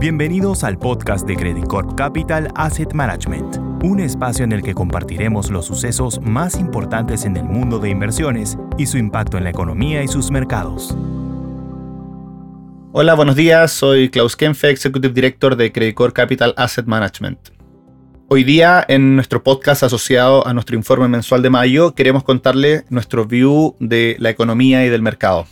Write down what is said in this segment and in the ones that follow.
Bienvenidos al podcast de Credit Corp Capital Asset Management, un espacio en el que compartiremos los sucesos más importantes en el mundo de inversiones y su impacto en la economía y sus mercados. Hola, buenos días. Soy Klaus Kempfe, Executive Director de Credit Corp Capital Asset Management. Hoy día, en nuestro podcast asociado a nuestro informe mensual de mayo, queremos contarle nuestro view de la economía y del mercado.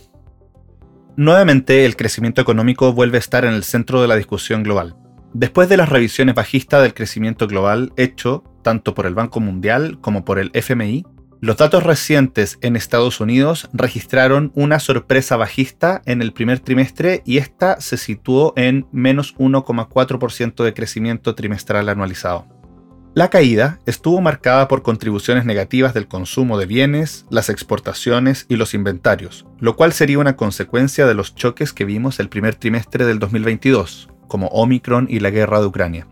Nuevamente, el crecimiento económico vuelve a estar en el centro de la discusión global. Después de las revisiones bajistas del crecimiento global hecho tanto por el Banco Mundial como por el FMI, los datos recientes en Estados Unidos registraron una sorpresa bajista en el primer trimestre y esta se situó en menos 1,4% de crecimiento trimestral anualizado. La caída estuvo marcada por contribuciones negativas del consumo de bienes, las exportaciones y los inventarios, lo cual sería una consecuencia de los choques que vimos el primer trimestre del 2022, como Omicron y la guerra de Ucrania.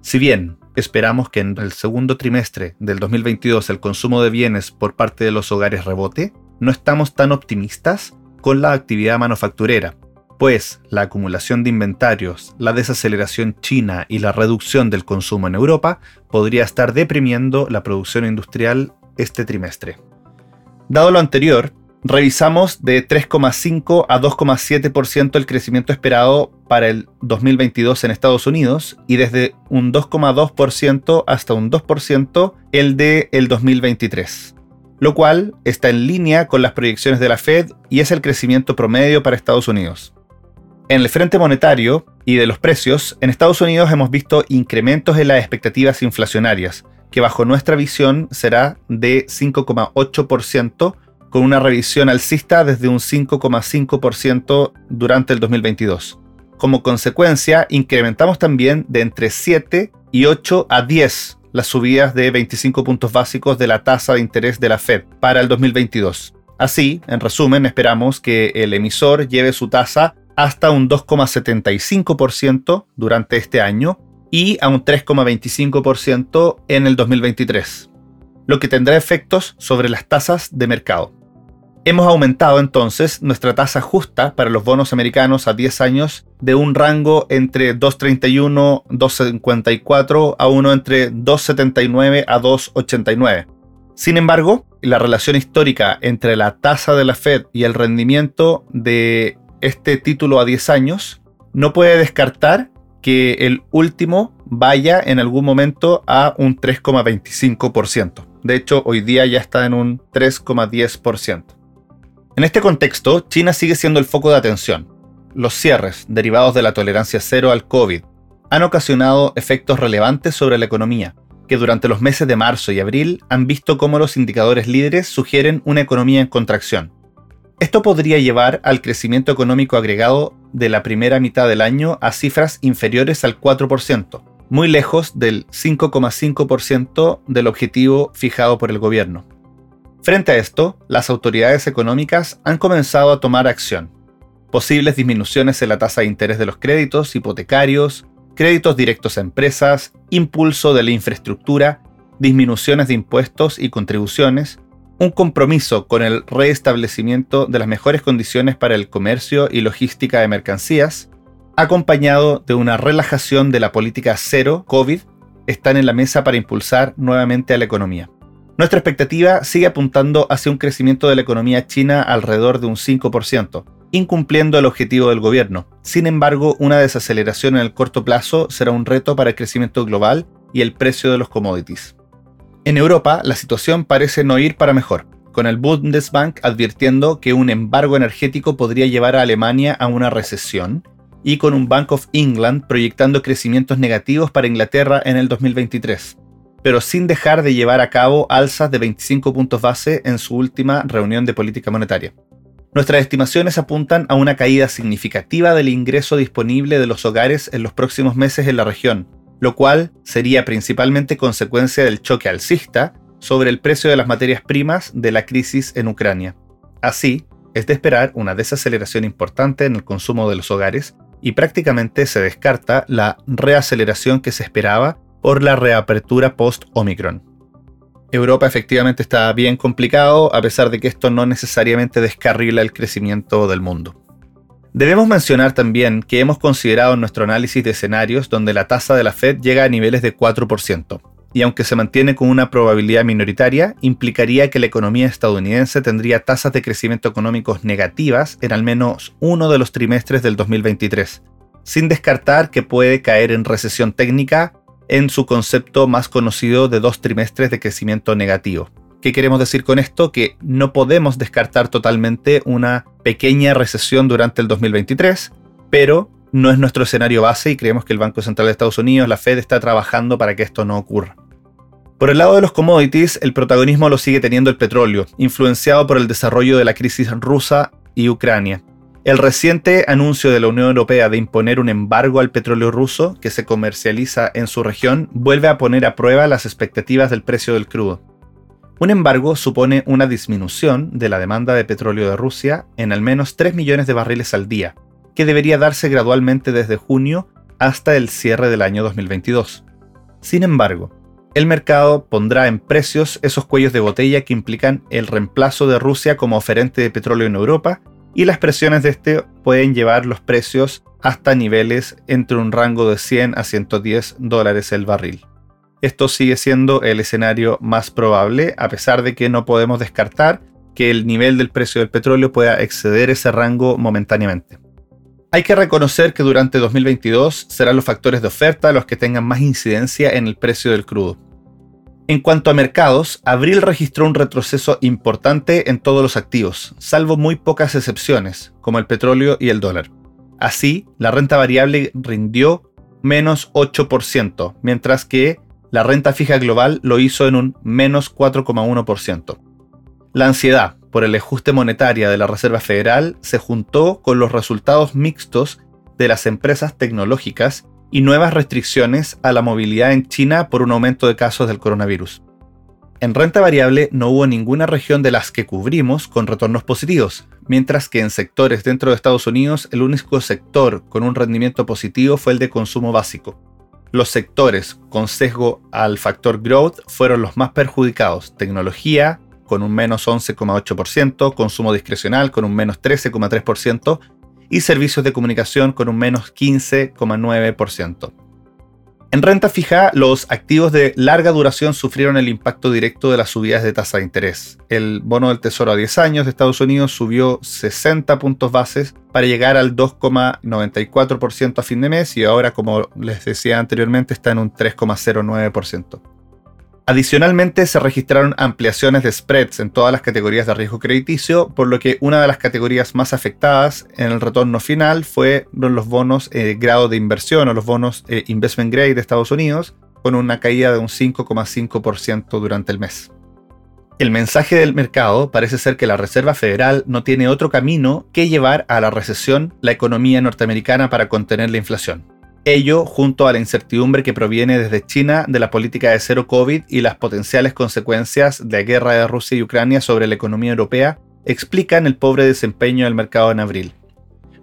Si bien esperamos que en el segundo trimestre del 2022 el consumo de bienes por parte de los hogares rebote, no estamos tan optimistas con la actividad manufacturera, pues la acumulación de inventarios, la desaceleración china y la reducción del consumo en Europa podría estar deprimiendo la producción industrial este trimestre. Dado lo anterior, revisamos de 3,5 a 2,7% el crecimiento esperado para el 2022 en Estados Unidos y desde un 2,2% hasta un 2% el de el 2023 lo cual está en línea con las proyecciones de la Fed y es el crecimiento promedio para Estados Unidos. En el frente monetario y de los precios, en Estados Unidos hemos visto incrementos en las expectativas inflacionarias, que bajo nuestra visión será de 5,8%, con una revisión alcista desde un 5,5% durante el 2022. Como consecuencia, incrementamos también de entre 7 y 8 a 10 las subidas de 25 puntos básicos de la tasa de interés de la Fed para el 2022. Así, en resumen, esperamos que el emisor lleve su tasa hasta un 2,75% durante este año y a un 3,25% en el 2023, lo que tendrá efectos sobre las tasas de mercado. Hemos aumentado entonces nuestra tasa justa para los bonos americanos a 10 años de un rango entre 2.31, 2.54 a uno entre 2.79 a 2.89. Sin embargo, la relación histórica entre la tasa de la Fed y el rendimiento de este título a 10 años, no puede descartar que el último vaya en algún momento a un 3,25%. De hecho, hoy día ya está en un 3,10%. En este contexto, China sigue siendo el foco de atención. Los cierres derivados de la tolerancia cero al COVID han ocasionado efectos relevantes sobre la economía, que durante los meses de marzo y abril han visto cómo los indicadores líderes sugieren una economía en contracción. Esto podría llevar al crecimiento económico agregado de la primera mitad del año a cifras inferiores al 4%, muy lejos del 5,5% del objetivo fijado por el gobierno. Frente a esto, las autoridades económicas han comenzado a tomar acción. Posibles disminuciones en la tasa de interés de los créditos hipotecarios, créditos directos a empresas, impulso de la infraestructura, disminuciones de impuestos y contribuciones, un compromiso con el restablecimiento de las mejores condiciones para el comercio y logística de mercancías, acompañado de una relajación de la política cero COVID, están en la mesa para impulsar nuevamente a la economía. Nuestra expectativa sigue apuntando hacia un crecimiento de la economía china alrededor de un 5%, incumpliendo el objetivo del gobierno. Sin embargo, una desaceleración en el corto plazo será un reto para el crecimiento global y el precio de los commodities. En Europa, la situación parece no ir para mejor, con el Bundesbank advirtiendo que un embargo energético podría llevar a Alemania a una recesión, y con un Bank of England proyectando crecimientos negativos para Inglaterra en el 2023, pero sin dejar de llevar a cabo alzas de 25 puntos base en su última reunión de política monetaria. Nuestras estimaciones apuntan a una caída significativa del ingreso disponible de los hogares en los próximos meses en la región, lo cual sería principalmente consecuencia del choque alcista sobre el precio de las materias primas de la crisis en Ucrania. Así, es de esperar una desaceleración importante en el consumo de los hogares y prácticamente se descarta la reaceleración que se esperaba por la reapertura post-Omicron. Europa efectivamente está bien complicado, a pesar de que esto no necesariamente descarrila el crecimiento del mundo. Debemos mencionar también que hemos considerado en nuestro análisis de escenarios donde la tasa de la Fed llega a niveles de 4%, y aunque se mantiene con una probabilidad minoritaria, implicaría que la economía estadounidense tendría tasas de crecimiento económicos negativas en al menos uno de los trimestres del 2023, sin descartar que puede caer en recesión técnica en su concepto más conocido de dos trimestres de crecimiento negativo. ¿Qué queremos decir con esto? Que no podemos descartar totalmente una pequeña recesión durante el 2023, pero no es nuestro escenario base y creemos que el Banco Central de Estados Unidos, la Fed, está trabajando para que esto no ocurra. Por el lado de los commodities, el protagonismo lo sigue teniendo el petróleo, influenciado por el desarrollo de la crisis rusa y Ucrania. El reciente anuncio de la Unión Europea de imponer un embargo al petróleo ruso que se comercializa en su región vuelve a poner a prueba las expectativas del precio del crudo. Un embargo supone una disminución de la demanda de petróleo de Rusia en al menos 3 millones de barriles al día, que debería darse gradualmente desde junio hasta el cierre del año 2022. Sin embargo, el mercado pondrá en precios esos cuellos de botella que implican el reemplazo de Rusia como oferente de petróleo en Europa y las presiones de este pueden llevar los precios hasta niveles entre un rango de 100 a 110 dólares el barril esto sigue siendo el escenario más probable, a pesar de que no podemos descartar que el nivel del precio del petróleo pueda exceder ese rango momentáneamente. Hay que reconocer que durante 2022 serán los factores de oferta los que tengan más incidencia en el precio del crudo. En cuanto a mercados, abril registró un retroceso importante en todos los activos, salvo muy pocas excepciones, como el petróleo y el dólar. Así, la renta variable rindió menos 8%, mientras que la renta fija global lo hizo en un menos 4,1%. La ansiedad por el ajuste monetario de la Reserva Federal se juntó con los resultados mixtos de las empresas tecnológicas y nuevas restricciones a la movilidad en China por un aumento de casos del coronavirus. En renta variable no hubo ninguna región de las que cubrimos con retornos positivos, mientras que en sectores dentro de Estados Unidos el único sector con un rendimiento positivo fue el de consumo básico. Los sectores con sesgo al factor growth fueron los más perjudicados. Tecnología con un menos 11,8%, consumo discrecional con un menos 13,3% y servicios de comunicación con un menos 15,9%. En renta fija, los activos de larga duración sufrieron el impacto directo de las subidas de tasa de interés. El bono del Tesoro a 10 años de Estados Unidos subió 60 puntos bases para llegar al 2,94% a fin de mes y ahora, como les decía anteriormente, está en un 3,09%. Adicionalmente, se registraron ampliaciones de spreads en todas las categorías de riesgo crediticio, por lo que una de las categorías más afectadas en el retorno final fue los bonos eh, grado de inversión o los bonos eh, investment grade de Estados Unidos, con una caída de un 5,5% durante el mes. El mensaje del mercado parece ser que la Reserva Federal no tiene otro camino que llevar a la recesión la economía norteamericana para contener la inflación. Ello, junto a la incertidumbre que proviene desde China de la política de cero COVID y las potenciales consecuencias de la guerra de Rusia y Ucrania sobre la economía europea, explican el pobre desempeño del mercado en abril.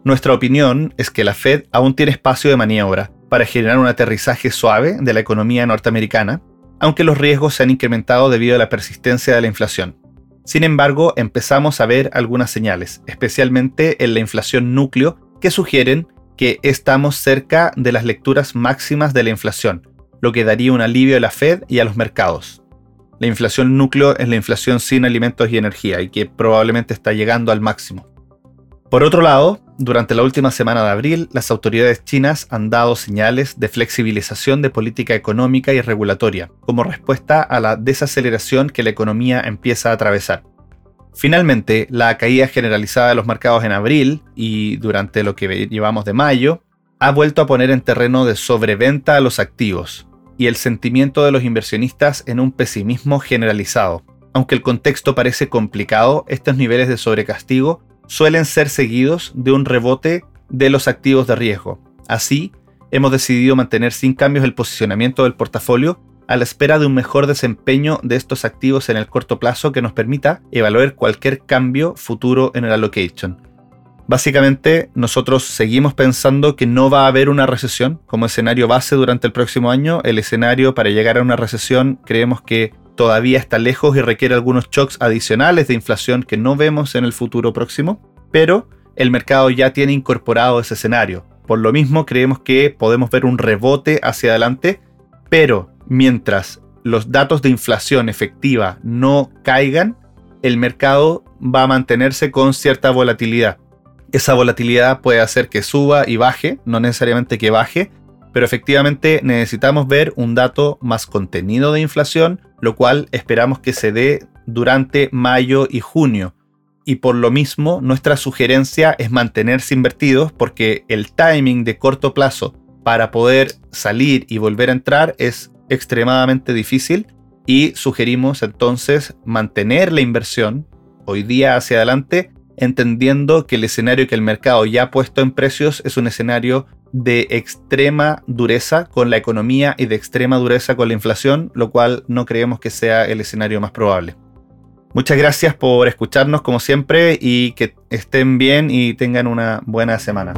Nuestra opinión es que la Fed aún tiene espacio de maniobra para generar un aterrizaje suave de la economía norteamericana, aunque los riesgos se han incrementado debido a la persistencia de la inflación. Sin embargo, empezamos a ver algunas señales, especialmente en la inflación núcleo, que sugieren que estamos cerca de las lecturas máximas de la inflación, lo que daría un alivio a la Fed y a los mercados. La inflación núcleo es la inflación sin alimentos y energía y que probablemente está llegando al máximo. Por otro lado, durante la última semana de abril, las autoridades chinas han dado señales de flexibilización de política económica y regulatoria, como respuesta a la desaceleración que la economía empieza a atravesar. Finalmente, la caída generalizada de los mercados en abril y durante lo que llevamos de mayo ha vuelto a poner en terreno de sobreventa a los activos y el sentimiento de los inversionistas en un pesimismo generalizado. Aunque el contexto parece complicado, estos niveles de sobrecastigo suelen ser seguidos de un rebote de los activos de riesgo. Así, hemos decidido mantener sin cambios el posicionamiento del portafolio a la espera de un mejor desempeño de estos activos en el corto plazo que nos permita evaluar cualquier cambio futuro en el allocation. Básicamente, nosotros seguimos pensando que no va a haber una recesión como escenario base durante el próximo año. El escenario para llegar a una recesión creemos que todavía está lejos y requiere algunos shocks adicionales de inflación que no vemos en el futuro próximo, pero el mercado ya tiene incorporado ese escenario. Por lo mismo, creemos que podemos ver un rebote hacia adelante, pero mientras los datos de inflación efectiva no caigan, el mercado va a mantenerse con cierta volatilidad. Esa volatilidad puede hacer que suba y baje, no necesariamente que baje, pero efectivamente necesitamos ver un dato más contenido de inflación, lo cual esperamos que se dé durante mayo y junio. Y por lo mismo, nuestra sugerencia es mantenerse invertidos porque el timing de corto plazo para poder salir y volver a entrar es extremadamente difícil y sugerimos entonces mantener la inversión hoy día hacia adelante, entendiendo que el escenario que el mercado ya ha puesto en precios es un escenario de extrema dureza con la economía y de extrema dureza con la inflación, lo cual no creemos que sea el escenario más probable. Muchas gracias por escucharnos como siempre y que estén bien y tengan una buena semana.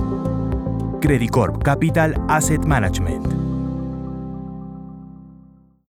Credit Corp Capital Asset Management